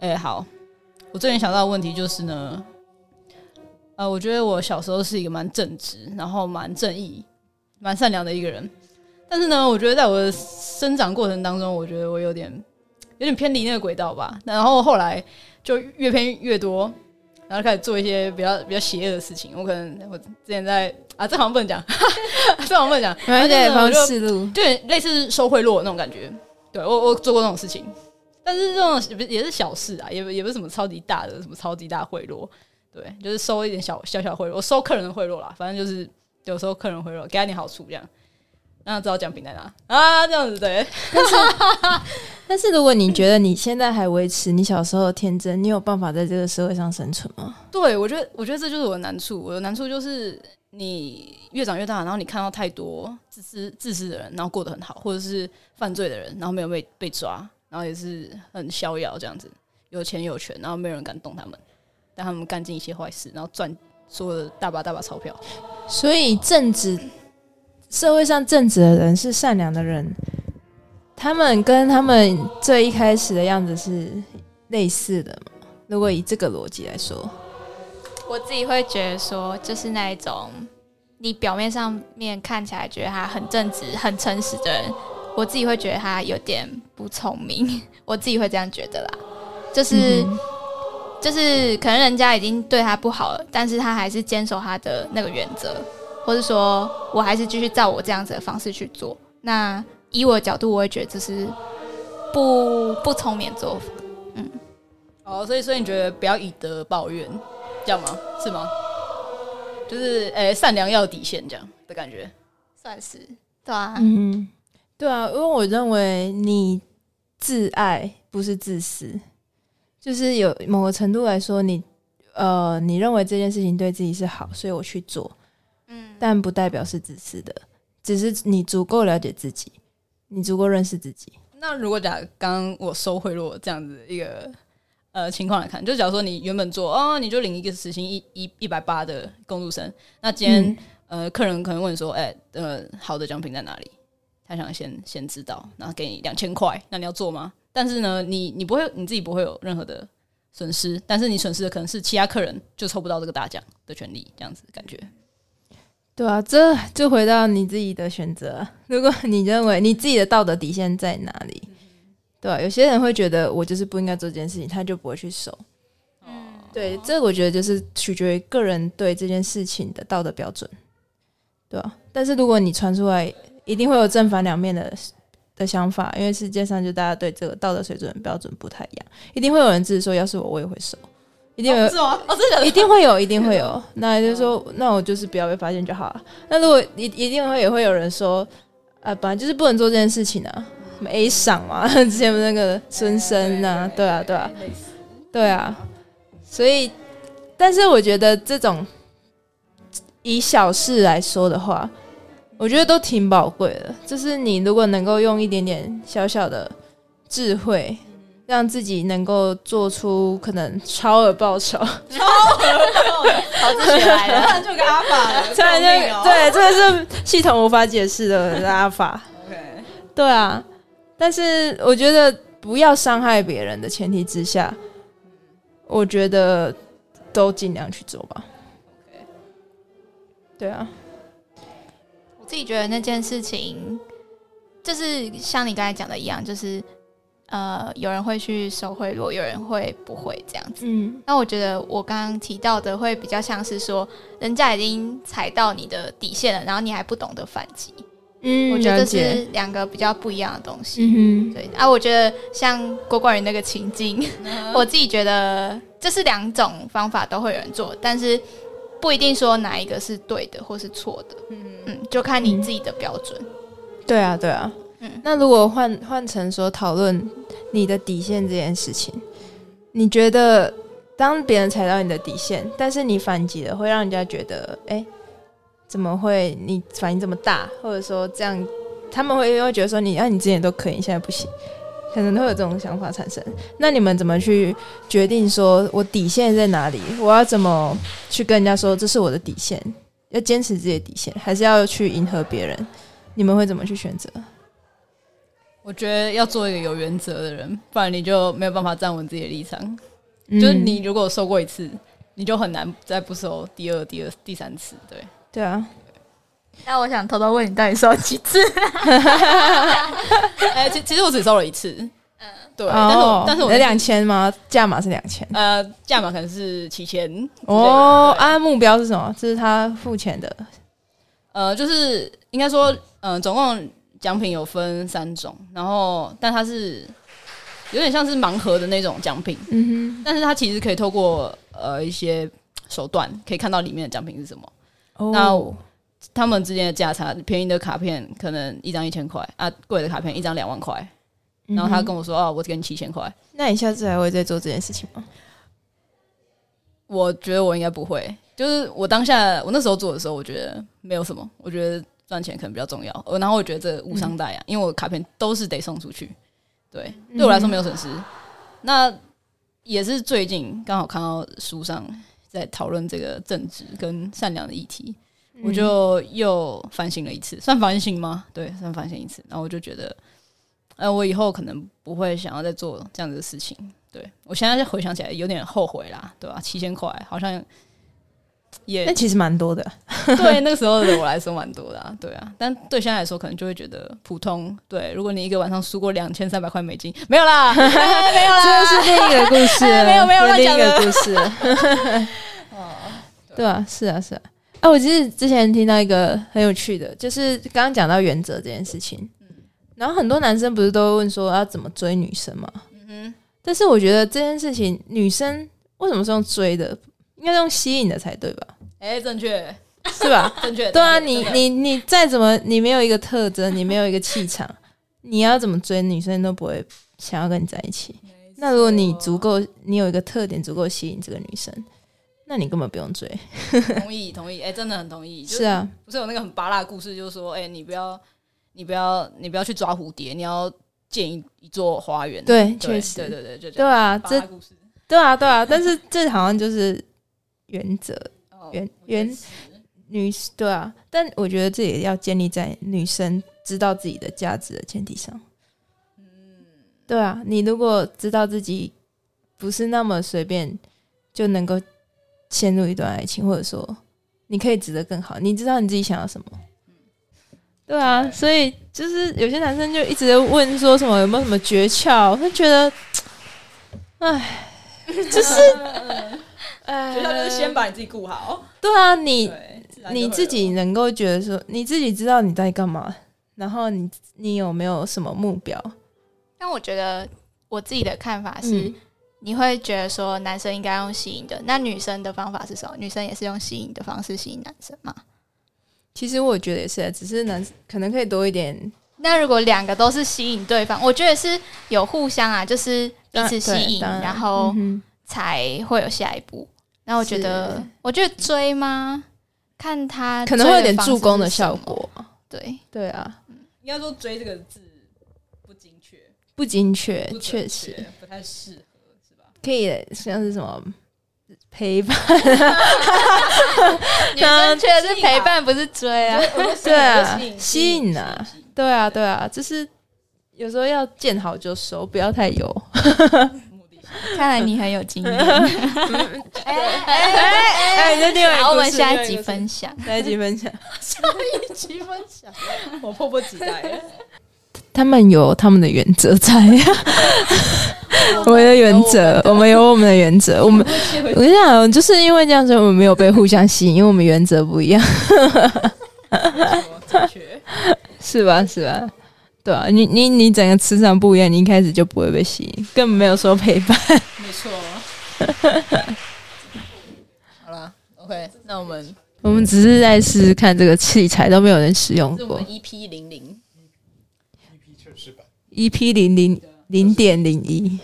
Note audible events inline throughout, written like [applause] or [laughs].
哎，好，我最近想到的问题就是呢，呃，我觉得我小时候是一个蛮正直，然后蛮正义、蛮善良的一个人。但是呢，我觉得在我的生长过程当中，我觉得我有点有点偏离那个轨道吧。然后后来就越偏越多，然后开始做一些比较比较邪恶的事情。我可能我之前在啊，这好像不能讲，[laughs] 这好像不能讲，而且方式路，就类似收贿赂那种感觉。对我我做过那种事情。但是这种也也是小事啊，也也不是什么超级大的什么超级大贿赂，对，就是收一点小小小贿赂，我收客人的贿赂啦，反正就是有时候客人贿赂，给他点好处这样，让他知道奖品在哪啊，这样子对。但是 [laughs] 但是如果你觉得你现在还维持你小时候的天真，你有办法在这个社会上生存吗？对，我觉得我觉得这就是我的难处，我的难处就是你越长越大，然后你看到太多自私自私的人，然后过得很好，或者是犯罪的人，然后没有被被抓。然后也是很逍遥这样子，有钱有权，然后没有人敢动他们，但他们干尽一些坏事，然后赚所有的大把大把钞票。所以正直，社会上正直的人是善良的人，他们跟他们最一开始的样子是类似的嘛？如果以这个逻辑来说，我自己会觉得说，就是那一种你表面上面看起来觉得他很正直、很诚实的人。我自己会觉得他有点不聪明，[laughs] 我自己会这样觉得啦，就是就是可能人家已经对他不好了，但是他还是坚守他的那个原则，或是说我还是继续照我这样子的方式去做。那以我的角度，我会觉得这是不不聪明做法。嗯，哦，所以所以你觉得不要以德报怨，这样吗？是吗？就是诶，善良要底线这样的感觉，算是对啊，嗯。对啊，因为我认为你自爱不是自私，就是有某个程度来说，你呃，你认为这件事情对自己是好，所以我去做，嗯，但不代表是自私的，只是你足够了解自己，你足够认识自己。那如果假刚刚我收贿赂这样子一个呃情况来看，就假如说你原本做哦，你就领一个时薪一一一百八的工读生，那今天呃客人可能问说，哎，呃，好的奖品在哪里？他想先先知道，然后给你两千块，那你要做吗？但是呢，你你不会，你自己不会有任何的损失，但是你损失的可能是其他客人就抽不到这个大奖的权利，这样子感觉。对啊，这就回到你自己的选择。[laughs] 如果你认为你自己的道德底线在哪里，对吧？有些人会觉得我就是不应该做这件事情，他就不会去守。嗯，对，这我觉得就是取决于个人对这件事情的道德标准，对吧？但是如果你传出来。一定会有正反两面的的想法，因为世界上就大家对这个道德水准标准不太一样，一定会有人自己说，要是我我也会收，一定有是吗？哦，真的，一定会有，一定会有。[laughs] 那也就是说，那我就是不要被发现就好了。那如果一一定会也会有人说，啊，本来就是不能做这件事情啊，A 赏嘛，[laughs] 之前那个孙生呐，对啊，对啊，对啊，所以，但是我觉得这种以小事来说的话。我觉得都挺宝贵的，就是你如果能够用一点点小小的智慧，让自己能够做出可能超额报酬，超额报酬，好自学来了，[laughs] 就个阿法，突然就对，这个是系统无法解释的阿法。OK，对啊，但是我觉得不要伤害别人的前提之下，我觉得都尽量去做吧。OK，对啊。自己觉得那件事情，就是像你刚才讲的一样，就是呃，有人会去收贿赂，有人会不会这样子。嗯，那我觉得我刚刚提到的会比较像是说，人家已经踩到你的底线了，然后你还不懂得反击。嗯，我觉得这是两个比较不一样的东西。嗯对啊，我觉得像郭冠宇那个情境，[laughs] 我自己觉得这是两种方法都会有人做，但是。不一定说哪一个是对的或是错的，嗯嗯，就看你自己的标准。对啊，对啊，嗯。那如果换换成说讨论你的底线这件事情，你觉得当别人踩到你的底线，但是你反击了，会让人家觉得，哎，怎么会你反应这么大？或者说这样，他们会会觉得说你，啊，你之前都可以，现在不行。可能都有这种想法产生，那你们怎么去决定说我底线在哪里？我要怎么去跟人家说这是我的底线？要坚持自己的底线，还是要去迎合别人？你们会怎么去选择？我觉得要做一个有原则的人，不然你就没有办法站稳自己的立场。就是你如果收过一次，你就很难再不收第二、第二、第三次。对，对啊。那我想偷偷问你，到底收几次？[laughs] 哎，其其实我只收了一次。嗯，对。但是但是我两千吗？价码是两千。呃，价码可能是七千。哦，啊，目标是什么？这是他付钱的。呃，就是应该说，嗯，总共奖品有分三种，然后但它是有点像是盲盒的那种奖品。嗯哼。但是它其实可以透过呃一些手段，可以看到里面的奖品是什么。哦。那他们之间的价差，便宜的卡片可能一张一千块啊，贵的卡片一张两万块。然后他跟我说：“哦，我只给你七千块。”那你下次还会再做这件事情吗？我觉得我应该不会。就是我当下我那时候做的时候，我觉得没有什么。我觉得赚钱可能比较重要。然后我觉得这无伤大雅，因为我卡片都是得送出去。对，对我来说没有损失。那也是最近刚好看到书上在讨论这个正直跟善良的议题。我就又反省了一次，算反省吗？对，算反省一次。然后我就觉得，呃，我以后可能不会想要再做这样子的事情。对我现在回想起来有点后悔啦，对吧？七千块好像也，那其实蛮多的。[laughs] 对那个时候的我来说蛮多的，啊，对啊。但对现在来说，可能就会觉得普通。对，如果你一个晚上输过两千三百块美金，没有啦，[laughs] 没有啦，这是另一个故事，[laughs] 没有没有另一个故事。哦，对啊，是啊，是啊。啊，我其实之前听到一个很有趣的，就是刚刚讲到原则这件事情，然后很多男生不是都会问说要怎么追女生吗？嗯哼但是我觉得这件事情，女生为什么是用追的？应该用吸引的才对吧？哎，正确，是吧？[laughs] 正确。对啊，你你你再怎么，你没有一个特征，你没有一个气场，你要怎么追女生都不会想要跟你在一起。那如果你足够，你有一个特点足够吸引这个女生。那你根本不用追，同意同意，哎，真的很同意。是啊，不是有那个很拔辣故事，就是说，哎，你不要，你不要，你不要去抓蝴蝶，你要建一一座花园。对，确实，对对对，就对啊，这对啊对啊，但是这好像就是原则，原原女对啊，但我觉得这也要建立在女生知道自己的价值的前提上。嗯，对啊，你如果知道自己不是那么随便就能够。陷入一段爱情，或者说你可以值得更好，你知道你自己想要什么？对啊，所以就是有些男生就一直在问说什么有没有什么诀窍，他觉得，哎，[laughs] 就是，哎，诀窍就是先把你自己顾好。对啊，你你自己能够觉得说你自己知道你在干嘛，然后你你有没有什么目标？但我觉得我自己的看法是。你会觉得说男生应该用吸引的，那女生的方法是什么？女生也是用吸引的方式吸引男生吗？其实我觉得也是，只是男可能可以多一点。那如果两个都是吸引对方，我觉得是有互相啊，就是彼此吸引，然后才会有下一步。那我觉得，我觉得追吗？看他可能会有点助攻的效果。对对啊，应该说“追”这个字不精确，不精确，确实不太适。可以像是什么陪伴，[laughs] 女生确实是陪伴，不是追啊。对啊，吸引啊，对啊，对啊，就是有时候要见好就收，不要太油。[laughs] 看来你很有经验。[laughs] 哎哎哎！好，我们下一集分享，下一集分享，下一集分享，我迫不及待。他们有他们的原则在，[laughs] 我们的原则，我们有我们的原则。我们 [laughs] 我跟你讲，就是因为这样子，我们没有被互相吸引，因为我们原则不一样。[laughs] 是吧？是吧？对啊，你你你整个磁场不一样，你一开始就不会被吸引，根本没有说陪伴。没错。好了，OK，那我们我们只是在试试看这个器材，都没有人使用过。EP 零零。EP 零零零点零一，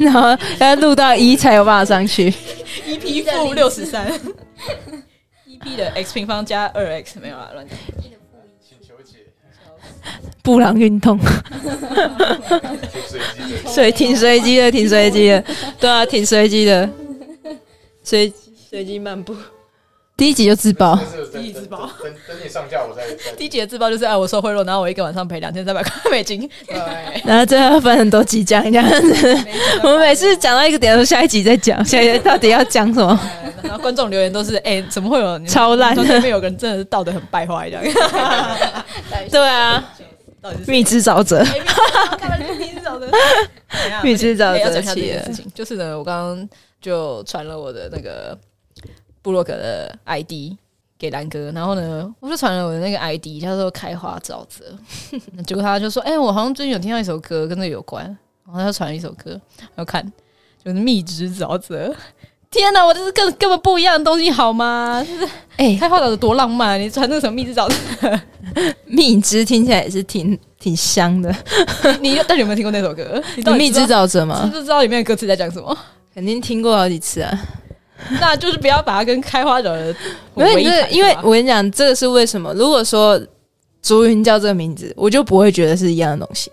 然后要录到一才有办法上去。EP 负六十三，EP 的 x 平方加二 x 没有啊，乱讲。布朗运动，随挺随机的，挺随机的，对啊，挺随机的，随随机漫步。第一集就自爆，第一自爆，等等你上架我再。第一集的自爆就是哎，我受贿赂，然后我一个晚上赔两千三百块美金。对，[laughs] 然后最后分很多集讲这样子。[laughs] 我们每次讲到一个点，说下一集再讲，下一集到底要讲什么？[laughs] 然后观众留言都是哎，怎么会有超烂？里面有个人真的是道德很败坏这样。对啊，蜜汁沼泽，蜜汁沼泽，蜜汁沼泽企业事情，就是呢，我刚刚就传了我的那个。布洛克的 ID 给兰哥，然后呢，我就传了我的那个 ID，叫做开花沼泽。[laughs] 结果他就说：“哎，我好像最近有听到一首歌跟这有关。”然后他传了一首歌，然后看就是蜜汁沼泽。[laughs] 天哪，我这是根根本不一样的东西，好吗？就是哎，开花沼泽多浪漫！你传那个什么蜜汁沼泽？[laughs] 蜜汁听起来也是挺挺香的。你到底有没有听过那首歌？蜜汁沼泽吗？知不知道里面的歌词在讲什么？肯定听过好几次啊。[laughs] 那就是不要把它跟开花的，[laughs] 因为因为我跟你讲，这个是为什么？如果说竹云叫这个名字，我就不会觉得是一样的东西。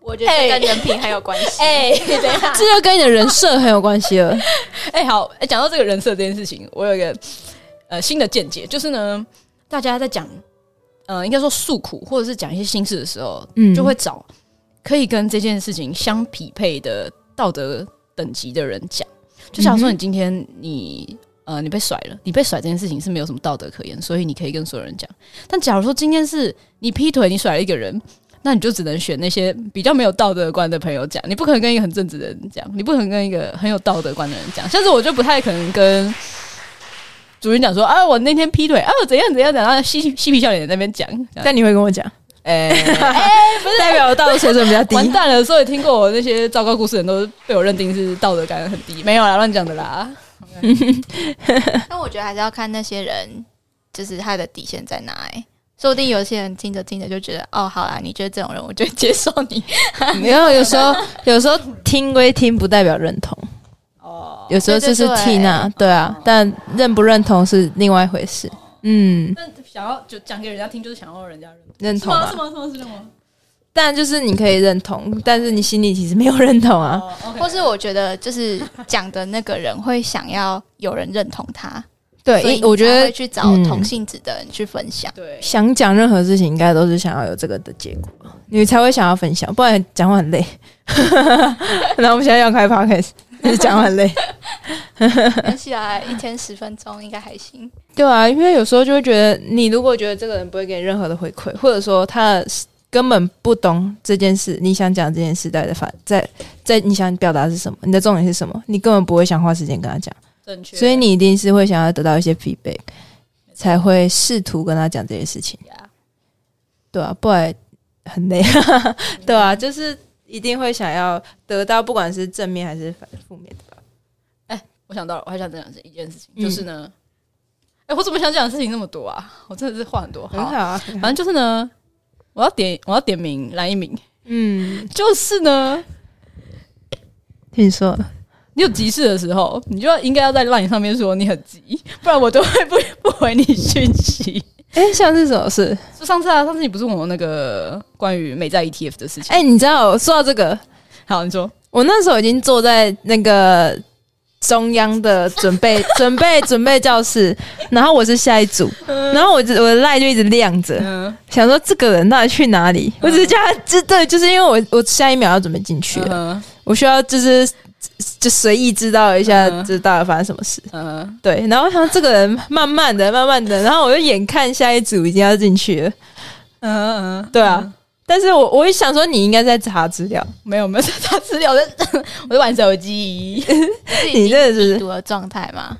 我觉得跟人品很有关系。哎，等一下，[laughs] 这就跟你的人设很有关系了。哎，好，哎，讲到这个人设这件事情，我有一个呃新的见解，就是呢，大家在讲呃，应该说诉苦或者是讲一些心事的时候，嗯，就会找可以跟这件事情相匹配的道德等级的人讲。就想说你今天你呃你被甩了，你被甩这件事情是没有什么道德可言，所以你可以跟所有人讲。但假如说今天是你劈腿，你甩了一个人，那你就只能选那些比较没有道德观的朋友讲，你不可能跟一个很正直的人讲，你不可能跟一个很有道德观的人讲。像是我就不太可能跟主人讲说啊，我那天劈腿啊，怎样怎样怎样，嬉嬉皮笑脸在那边讲。但你会跟我讲。哎 [laughs] 不是代表道德水准比较低，完蛋了！所以听过我那些糟糕故事的人都被我认定是道德感很低，没有啦，乱讲的啦。但我觉得还是要看那些人，就是他的底线在哪。哎，说不定有些人听着听着就觉得，哦，好啦，你觉得这种人，我就接受你。[laughs] 没有，有时候有时候听归听，不代表认同。哦，有时候就是听啊，对啊，但认不认同是另外一回事。嗯。想要就讲给人家听，就是想要人家认认同吗？是吗？是吗？是吗？但就是你可以认同，但是你心里其实没有认同啊。或是我觉得，就是讲的那个人会想要有人认同他，对，我觉得去找同性质的人去分享。对，想讲任何事情，应该都是想要有这个的结果，你才会想要分享，不然讲话很累。[laughs] 那我们现在要开 podcast。[laughs] 讲很累，关系啊，一天十分钟应该还行。对啊，因为有时候就会觉得，你如果觉得这个人不会给你任何的回馈，或者说他根本不懂这件事，你想讲这件事在的反在在你想表达是什么，你的重点是什么，你根本不会想花时间跟他讲。正确。所以你一定是会想要得到一些 feedback，才会试图跟他讲这些事情。对啊，不然很累。[laughs] 对啊，就是。一定会想要得到，不管是正面还是反负面的吧？哎，我想到了，我还想再讲一件事情，就是呢，哎，我怎么想讲的事情那么多啊？我真的是话很多，很好啊。反正就是呢，我要点，我要点名蓝一鸣。嗯，就是呢，听说你有急事的时候，你就要应该要在 LINE 上面说你很急，不然我都会不 [laughs] 不回你讯息。哎，像是什么事？就上次啊，上次你不是问我那个关于美债 ETF 的事情？哎，你知道说到这个，好，你说我那时候已经坐在那个中央的准备 [laughs] 准备准备教室，然后我是下一组，然后我我的赖就一直亮着，想说这个人到底去哪里？我只是叫他，这对，就是因为我我下一秒要准备进去了，我需要就是。就随意知道一下，知道了发生什么事。嗯，对。然后他这个人慢慢的、慢慢的，然后我就眼看下一组已经要进去了。嗯嗯，对啊。但是我我一想说，你应该在查资料，没有没有在查资料，我在 [laughs] 我在玩手机。[laughs] 你这是读的状态吗？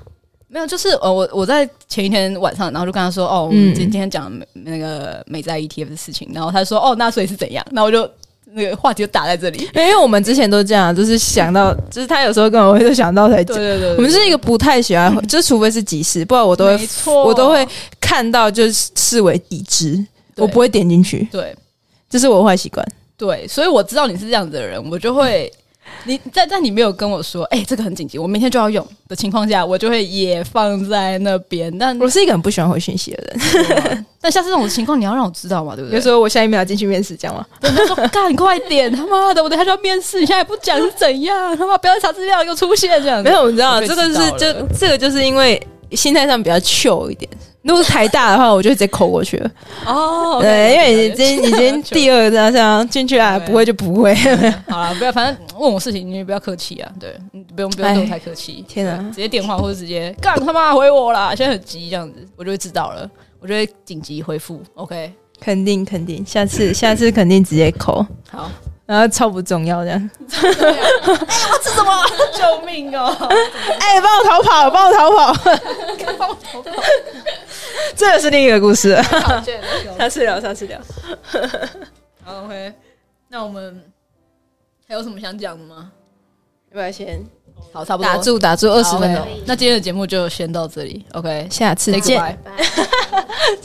没有，就是呃，我我在前一天晚上，然后就跟他说，哦，我们今天讲那个美债 ETF 的事情，然后他说，哦，那所以是怎样？那我就。那个话题就打在这里，[laughs] 因为我们之前都这样，就是想到，就是他有时候跟我会想到才讲。对对对，我们是一个不太喜欢，[laughs] 就是除非是急事，不然我都会，我都会看到就是视为已知，我不会点进去。对，这是我坏习惯。对，所以我知道你是这样子的人，我就会。你在在你没有跟我说，哎，这个很紧急，我明天就要用的情况下，我就会也放在那边。但我是一个很不喜欢回信息的人，[laughs] 但像这种情况，你要让我知道嘛，对不对？比如说我下一秒进去面试，这样吗？他说：“干快点，他妈的，我等下就要面试，你现在不讲是怎样？他妈不要查资料又出现这样。”没有，你知道这个是就这个就是因为心态上比较 chill 一点。如果是台大的话，我就直接扣过去了。哦，对，因为已经已经第二这样这样进去了，不会就不会。[laughs] 好了，不要，反正问我事情你不要客气啊，对，不用不用对我太客气。天哪，直接电话或者直接干他妈回我啦！现在很急这样子，我就会知道了，我就会紧急回复。OK，肯定肯定，下次下次肯定直接扣。好。[laughs] 然后超不重要这样，[laughs] 哎，我吃什么？救命哦！哎，帮我逃跑，帮我逃跑，帮我逃跑。这个是另一个故事，下次聊，下次聊。[laughs] 好，OK。那我们还有什么想讲的吗？要不要先好，差不多打住，打住二十分钟。那今天的节目就先到这里，OK。下次见。[laughs]